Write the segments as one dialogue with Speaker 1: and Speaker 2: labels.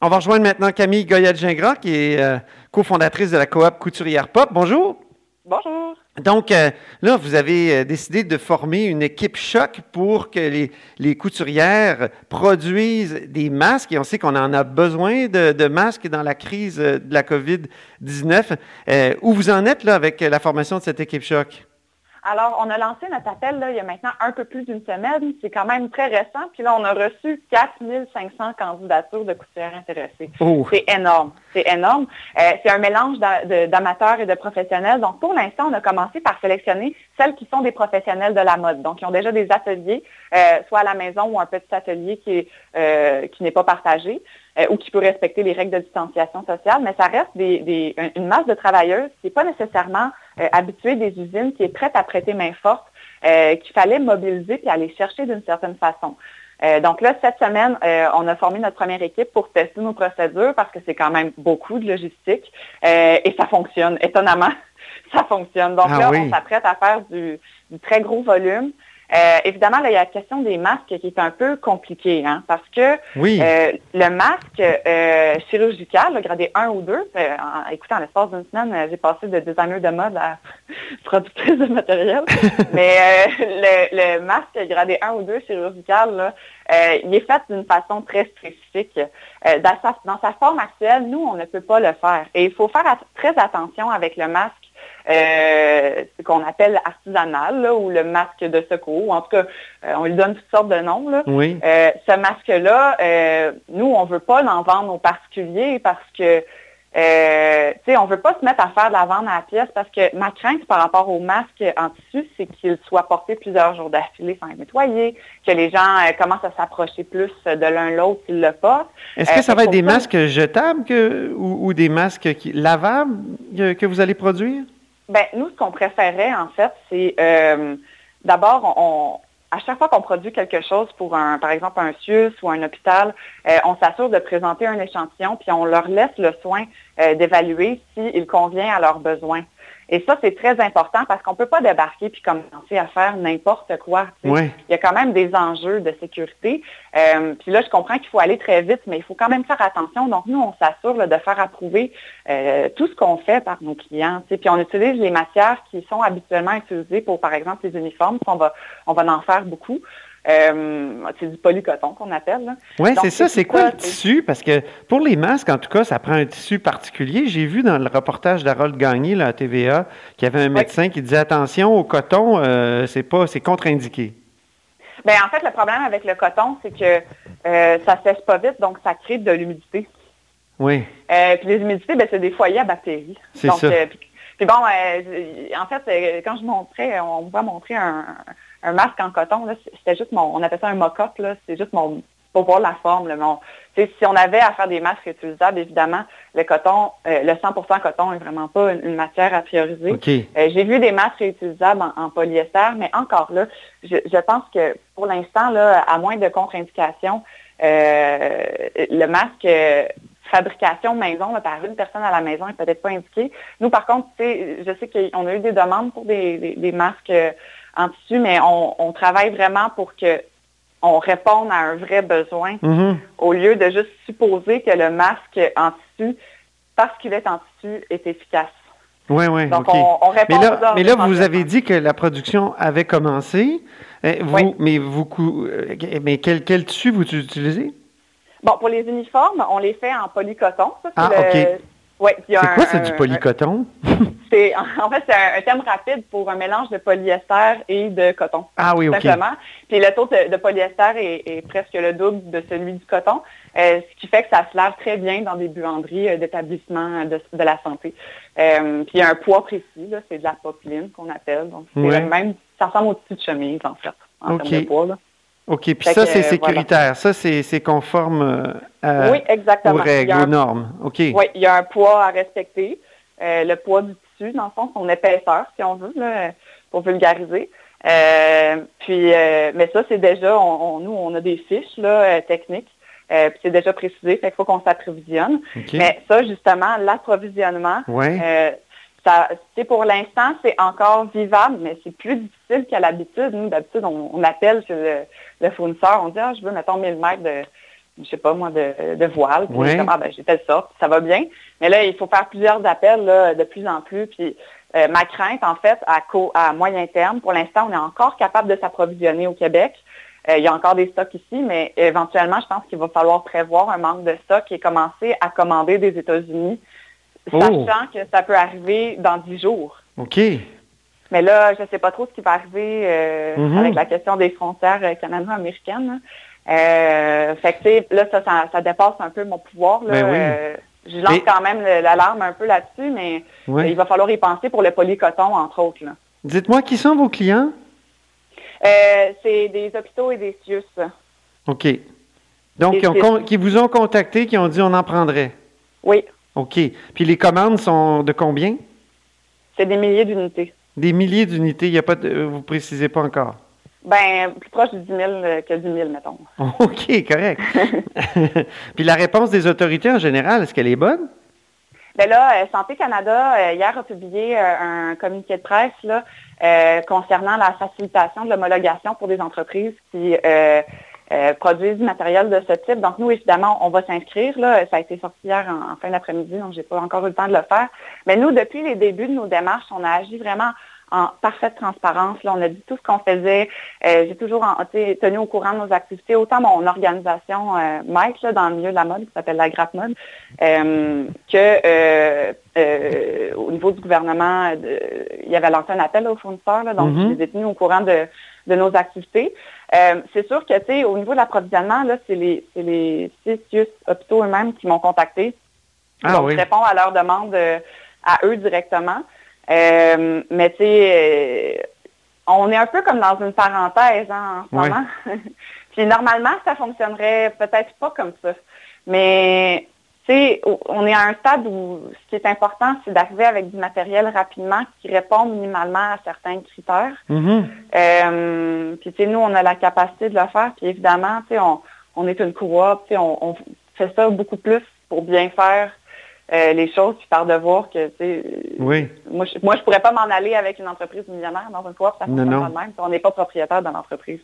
Speaker 1: On va rejoindre maintenant Camille Goyette-Gingras, qui est euh, cofondatrice de la coop Couturière Pop. Bonjour.
Speaker 2: Bonjour.
Speaker 1: Donc, euh, là, vous avez euh, décidé de former une équipe choc pour que les, les, couturières produisent des masques. Et on sait qu'on en a besoin de, de, masques dans la crise de la COVID-19. Euh, où vous en êtes là avec la formation de cette équipe choc?
Speaker 2: Alors, on a lancé notre appel là, il y a maintenant un peu plus d'une semaine. C'est quand même très récent. Puis là, on a reçu 4500 candidatures de couturières intéressées.
Speaker 1: Oh.
Speaker 2: C'est énorme. C'est énorme. Euh, c'est un mélange d'amateurs et de professionnels. Donc, pour l'instant, on a commencé par sélectionner celles qui sont des professionnels de la mode. Donc, ils ont déjà des ateliers, euh, soit à la maison ou un petit atelier qui n'est euh, n'est pas partagé ou qui peut respecter les règles de distanciation sociale. Mais ça reste des, des, une masse de travailleuses qui n'est pas nécessairement euh, habituée des usines, qui est prête à prêter main forte, euh, qu'il fallait mobiliser puis aller chercher d'une certaine façon. Euh, donc là, cette semaine, euh, on a formé notre première équipe pour tester nos procédures parce que c'est quand même beaucoup de logistique euh, et ça fonctionne. Étonnamment, ça fonctionne. Donc
Speaker 1: Ah
Speaker 2: là,
Speaker 1: oui.
Speaker 2: on s'apprête à faire du, du très gros volume. Euh, évidemment, là, il y a la question des masques qui est un peu compliquée, hein, parce que
Speaker 1: Oui.
Speaker 2: euh, le masque euh, chirurgical, le gradé 1 ou 2, euh, en, écoutez, en l'espace d'une semaine, j'ai passé de designer de mode à productrice de matériel. Mais le, le masque gradé 1 ou 2 chirurgical, là, il est fait d'une façon très spécifique. Dans, sa, dans sa forme actuelle, nous, on ne peut pas le faire. Et il faut faire très attention avec le masque euh, ce qu'on appelle artisanal là, ou le masque de secours. En tout cas, euh, on lui donne toutes sortes de noms. Là.
Speaker 1: Oui.
Speaker 2: Euh, ce masque-là, nous, on ne veut pas l'en vendre aux particuliers parce que, euh, on ne veut pas se mettre à faire de la vente à la pièce parce que ma crainte par rapport au masque en tissu, c'est qu'il soit porté plusieurs jours d'affilée sans être nettoyé, que les gens euh, commencent à s'approcher plus de l'un l'autre s'ils le portent.
Speaker 1: Est-ce que
Speaker 2: Euh,
Speaker 1: ça va être des
Speaker 2: ça-
Speaker 1: masques jetables que, ou, ou des masques qui, lavables que vous allez produire?
Speaker 2: Ben, nous, ce qu'on préférait, en fait, c'est euh, d'abord, à chaque fois qu'on produit quelque chose pour un, par exemple, un CIUS ou un hôpital, euh, on s'assure de présenter un échantillon, puis on leur laisse le soin euh, d'évaluer s'il convient à leurs besoins. Et ça, c'est très important parce qu'on ne peut pas débarquer puis commencer à faire n'importe quoi. Il y a quand même des enjeux de sécurité. Euh, puis là, je comprends qu'il faut aller très vite, mais il faut quand même faire attention. Donc, nous, on s'assure de faire approuver euh, tout ce qu'on fait par nos clients. Puis on utilise les matières qui sont habituellement utilisées pour, par exemple, les uniformes. On va, on va en faire beaucoup. Euh, c'est du polycoton qu'on appelle.
Speaker 1: Oui, c'est ça.
Speaker 2: c'est
Speaker 1: quoi le tissu? Parce que pour les masques, en tout cas, ça prend un tissu particulier. J'ai vu dans le reportage d'Harold Gagné, là, à TVA, qu'il y avait un médecin qui disait attention au coton, euh, c'est pas, c'est contre-indiqué.
Speaker 2: Ben, en fait, le problème avec le coton, c'est que euh, ça sèche pas vite, donc ça crée de l'humidité.
Speaker 1: Oui.
Speaker 2: Euh, puis les humidités, ben, c'est des foyers à bactéries.
Speaker 1: C'est ça.
Speaker 2: puis, puis bon, en fait, quand je montrais, on voit montrer un, un masque en coton, c'était juste mon, on appelle ça un mock-up, c'est juste mon, pour voir la forme. Là, mon, si on avait à faire des masques utilisables, évidemment, le coton, euh, le 100% coton est vraiment pas une, une matière à prioriser. Euh, J'ai vu des masques réutilisables en, en polyester, mais encore là, je, je pense que pour l'instant, à moins de contre-indication, euh, le masque fabrication maison là, par une personne à la maison est peut-être pas indiqué. Nous, par contre, je sais qu'on a eu des demandes pour des, des- des masques en tissu, mais on, on travaille vraiment pour que on réponde à un vrai besoin
Speaker 1: Mhm.
Speaker 2: au lieu de juste supposer que le masque en tissu, parce qu'il est en tissu, est efficace.
Speaker 1: Oui, oui.
Speaker 2: Donc, on, on répond
Speaker 1: Mais là, mais là, vous avez dit que la production avait commencé. Euh, vous,
Speaker 2: Oui.
Speaker 1: Mais vous, euh, mais quel, quel tissu vous utilisez?
Speaker 2: Bon, pour les uniformes, on les fait en polycoton. Ça,
Speaker 1: Ah,
Speaker 2: le-
Speaker 1: OK.
Speaker 2: Ouais,
Speaker 1: C'est quoi, c'est du polycoton?
Speaker 2: c'est- en fait, c'est un, un terme rapide pour un mélange de polyester et de coton.
Speaker 1: Ah oui,
Speaker 2: tout
Speaker 1: OK.
Speaker 2: Simplement. Puis le taux de, de polyester est, est presque le double de celui du coton, euh, ce qui fait que ça se lave très bien dans des buanderies euh, d'établissements de, de la santé. Euh, puis il y a un poids précis, là, c'est de la popeline qu'on appelle. Donc c'est
Speaker 1: Ouais.
Speaker 2: le même, ça ressemble au tissu de chemise en fait, en termes de poids. Là.
Speaker 1: OK, puis ça, c'est sécuritaire. Ça, c'est conforme
Speaker 2: oui, exactement.
Speaker 1: aux règles, aux normes. OK.
Speaker 2: Oui, il y a un poids à respecter. le poids du tissu, dans le fond, son épaisseur, si on veut, là, pour vulgariser. puis, mais ça, c'est déjà, nous, on a des fiches là, techniques euh, c'est déjà précisé, fait qu'il faut qu'on s'approvisionne. Mais ça, justement, l'approvisionnement, euh, pour l'instant, c'est encore vivable, mais c'est plus difficile qu'à l'habitude. Nous, d'habitude, on, appelle le, fournisseur, on dit, ah, je veux, mettons, 1000 mètres de, je sais pas moi, de, voile. Puis ah, ben, j'ai telle sorte, ça va bien. Mais là, il faut faire plusieurs appels là, de plus en plus. Puis euh, ma crainte, en fait, à, à moyen terme, pour l'instant, on est encore capable de s'approvisionner au Québec. Euh, il y a encore des stocks ici, mais éventuellement, je pense qu'il va falloir prévoir un manque de stock et commencer à commander des États-Unis, oh. sachant que ça peut arriver dans dix jours.
Speaker 1: OK.
Speaker 2: Mais là, je ne sais pas trop ce qui va arriver euh, mm-hmm. avec la question des frontières euh, canado-américaines. fait que, là, ça, ça, dépasse un peu mon pouvoir. Là. Ben je lance quand même l'alarme un peu là-dessus, mais il va falloir y penser pour le polycoton, entre autres.
Speaker 1: Dites-moi, qui sont vos clients?
Speaker 2: Euh, c'est des hôpitaux et des CIUS.
Speaker 1: OK. Donc, qui, vous ont contacté, qui ont dit on en prendrait?
Speaker 2: Oui.
Speaker 1: OK. Puis les commandes sont de combien?
Speaker 2: C'est des milliers d'unités.
Speaker 1: Des milliers d'unités, il y a pas vous ne précisez pas encore?
Speaker 2: Ben, plus proche du 10 000 que du 1000, mettons.
Speaker 1: OK, correct. Puis la réponse des autorités en général, est-ce qu'elle est bonne?
Speaker 2: Bien là, euh, Santé Canada, euh, hier, a publié un communiqué de presse là, euh, concernant la facilitation de l'homologation pour des entreprises qui euh, euh, produisent du matériel de ce type. Donc, nous, évidemment, on va s'inscrire. Là. Ça a été sorti hier en, fin d'après-midi, donc je n'ai pas encore eu le temps de le faire. Mais nous, depuis les débuts de nos démarches, on a agi vraiment en parfaite transparence. Là, on a dit tout ce qu'on faisait. Euh, j'ai toujours tenu au courant de nos activités, autant mon organisation euh, Mike dans le milieu de la mode, qui s'appelle la Grappe Mode, euh, que euh, au niveau du gouvernement, il y avait lancé un appel aux fournisseurs, donc mm-hmm. je les ai tenus au courant de, nos activités. c'est sûr que, tu sais, au niveau de l'approvisionnement, là, c'est les, c'est les six hôpitaux eux-mêmes qui m'ont contacté. Ah, donc, je réponds à leurs demandes à eux directement. Euh, mais tu sais, euh, on est un peu comme dans une parenthèse hein, en ce moment. Puis normalement, ça fonctionnerait peut-être pas comme ça. Mais tu sais, on est à un stade où ce qui est important, c'est d'arriver avec du matériel rapidement qui répond minimalement à certains critères. Mm-hmm. Euh, puis tu sais, nous, on a la capacité de le faire. Puis évidemment, tu sais, on, on est une coop, tu sais, on, on fait ça beaucoup plus pour bien faire euh, les choses, puis par de voir que, tu sais,
Speaker 1: oui.
Speaker 2: moi, je, moi, je pourrais pas m'en aller avec une entreprise millionnaire dans une coop, ça fonctionne pas de même. On n'est pas propriétaire de l'entreprise.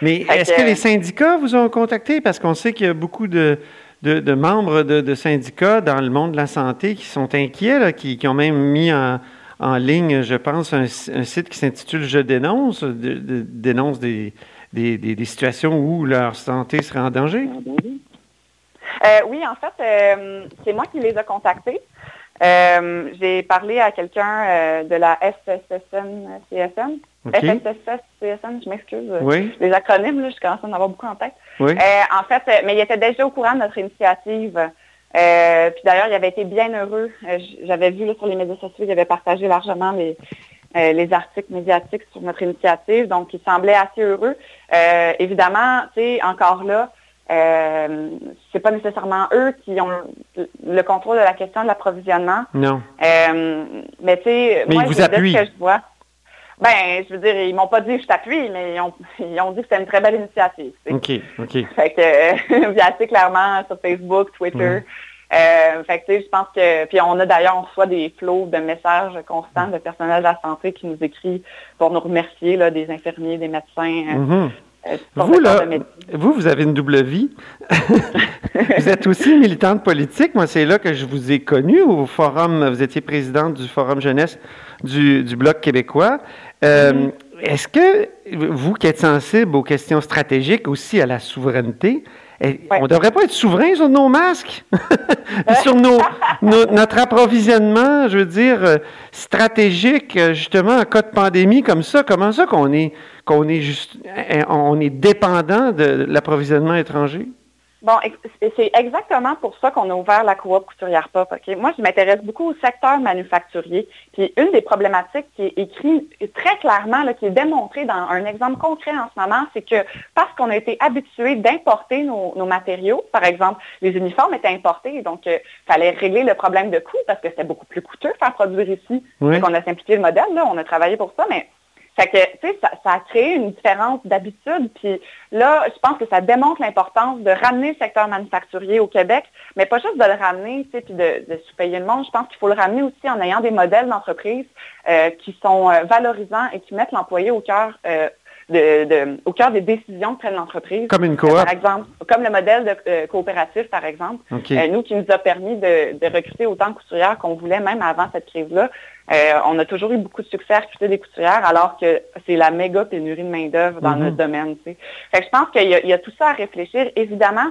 Speaker 1: Mais est-ce que, les syndicats vous ont contacté? Parce qu'on sait qu'il y a beaucoup de, de, membres de, syndicats dans le monde de la santé qui sont inquiets, qui, ont même mis en, ligne, je pense, un, site qui s'intitule Je dénonce, dénonce des, des, des, situations où leur santé serait en danger.
Speaker 2: Euh, oui, en fait, euh, c'est moi qui les ai contactés. Euh, j'ai parlé à quelqu'un de la SSSN-CSN. SSSN, je m'excuse.
Speaker 1: Oui.
Speaker 2: Les acronymes, là, je commence à en avoir beaucoup en tête.
Speaker 1: Oui.
Speaker 2: en fait, mais il était déjà au courant de notre initiative. puis d'ailleurs, il avait été bien heureux. J'avais vu là, sur les médias sociaux, il avait partagé largement les, les articles médiatiques sur notre initiative. Donc, il semblait assez heureux. évidemment, tu sais, encore là, euh, c'est pas nécessairement eux qui ont le contrôle de la question de l'approvisionnement.
Speaker 1: Non.
Speaker 2: Euh, mais tu sais,
Speaker 1: moi, ils vous appuient.
Speaker 2: que je vois. Ben, je veux dire, ils m'ont pas dit je t'appuie, mais ils ont, ils ont dit que c'était une très belle initiative.
Speaker 1: OK, OK.
Speaker 2: Fait que, j'ai assez clairement sur Facebook, Twitter. Euh, fait que, tu sais, je pense que, puis on a d'ailleurs, on reçoit des flots de messages constants de personnel de la santé qui nous écrit pour nous remercier, là, des infirmiers, des médecins, mm-hmm.
Speaker 1: Euh, vous, là, vous, vous avez une double vie. vous êtes aussi militante politique. Moi, c'est là que je vous ai connu au forum. Vous étiez présidente du forum jeunesse du, Bloc québécois. Euh, mm-hmm. Est-ce que vous qui êtes sensible aux questions stratégiques, aussi à la souveraineté, eh, on ne devrait pas être souverain sur nos masques, sur nos, notre approvisionnement, je veux dire, euh, stratégique, justement, en cas de pandémie comme ça. Comment ça qu'on est qu'on est juste, on est dépendant de l'approvisionnement étranger?
Speaker 2: Bon, c'est exactement pour ça qu'on a ouvert la coop couturière pop. Moi, je m'intéresse beaucoup au secteur manufacturier. Puis une des problématiques qui est écrite très clairement, qui est démontrée dans un exemple concret en ce moment, c'est que parce qu'on a été habitué d'importer nos, matériaux, par exemple, les uniformes étaient importés, donc il euh, fallait régler le problème de coût parce que c'était beaucoup plus coûteux faire produire ici. Donc on a simplifié le modèle, là, on a travaillé pour ça, mais que, tu sais, ça, a créé une différence d'habitude. Puis là, je pense que ça démontre l'importance de ramener le secteur manufacturier au Québec, mais pas juste de le ramener, tu sais, puis de, de sous-payer le monde. Je pense qu'il faut le ramener aussi en ayant des modèles d'entreprise euh, qui sont euh, valorisants et qui mettent l'employé au cœur euh, de, au cœur des décisions que prenne l'entreprise.
Speaker 1: Comme une coop.
Speaker 2: par exemple, comme le modèle de euh, coopératif, par exemple. Euh, nous, qui nous a permis de, recruter autant de couturières qu'on voulait, même avant cette crise-là. Euh, on a toujours eu beaucoup de succès à recruter des couturières, alors que c'est la méga pénurie de main-d'œuvre dans mm-hmm. notre domaine. Fait que je pense qu'il y, y, a tout ça à réfléchir. Évidemment,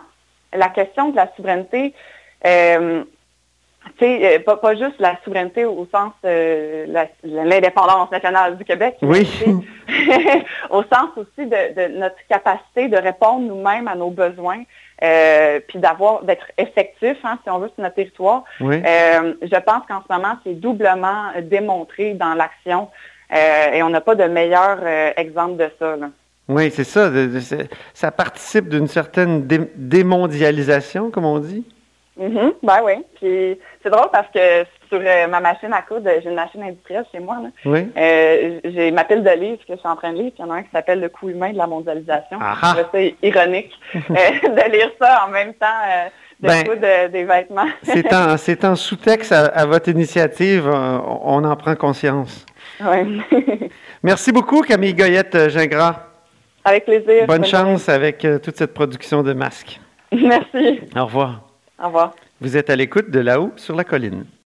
Speaker 2: la question de la souveraineté, euh, pas, pas juste la souveraineté au sens euh, l'indépendance nationale du Québec,
Speaker 1: oui.
Speaker 2: au sens aussi de, notre capacité de répondre nous-mêmes à nos besoins, euh, puis d'avoir d'être effectif, hein, si on veut, sur notre territoire. je pense qu'en ce moment, c'est doublement démontré dans l'action et on n'a pas de meilleur exemple de ça.
Speaker 1: Oui, c'est ça. ça participe d'une certaine démondialisation, comme on dit?
Speaker 2: Mm Ben oui. Puis c'est drôle parce que sur euh, ma machine à coudre, j'ai une machine industrielle chez moi. Là.
Speaker 1: Oui.
Speaker 2: Euh, j'ai ma pile de livres que je suis en train de lire. Puis il y en a un qui s'appelle Le coup humain de la mondialisation. C'est ironique euh, de lire ça en même temps de ben, coudre des vêtements.
Speaker 1: c'est en, sous-texte à, votre initiative. On, en prend conscience.
Speaker 2: Oui.
Speaker 1: Merci beaucoup, Camille Goyette-Gingras.
Speaker 2: Avec plaisir.
Speaker 1: Bonne, chance avec toute cette production de masques.
Speaker 2: Merci.
Speaker 1: Au revoir.
Speaker 2: Au revoir.
Speaker 1: Vous êtes à l'écoute de là-haut sur la colline.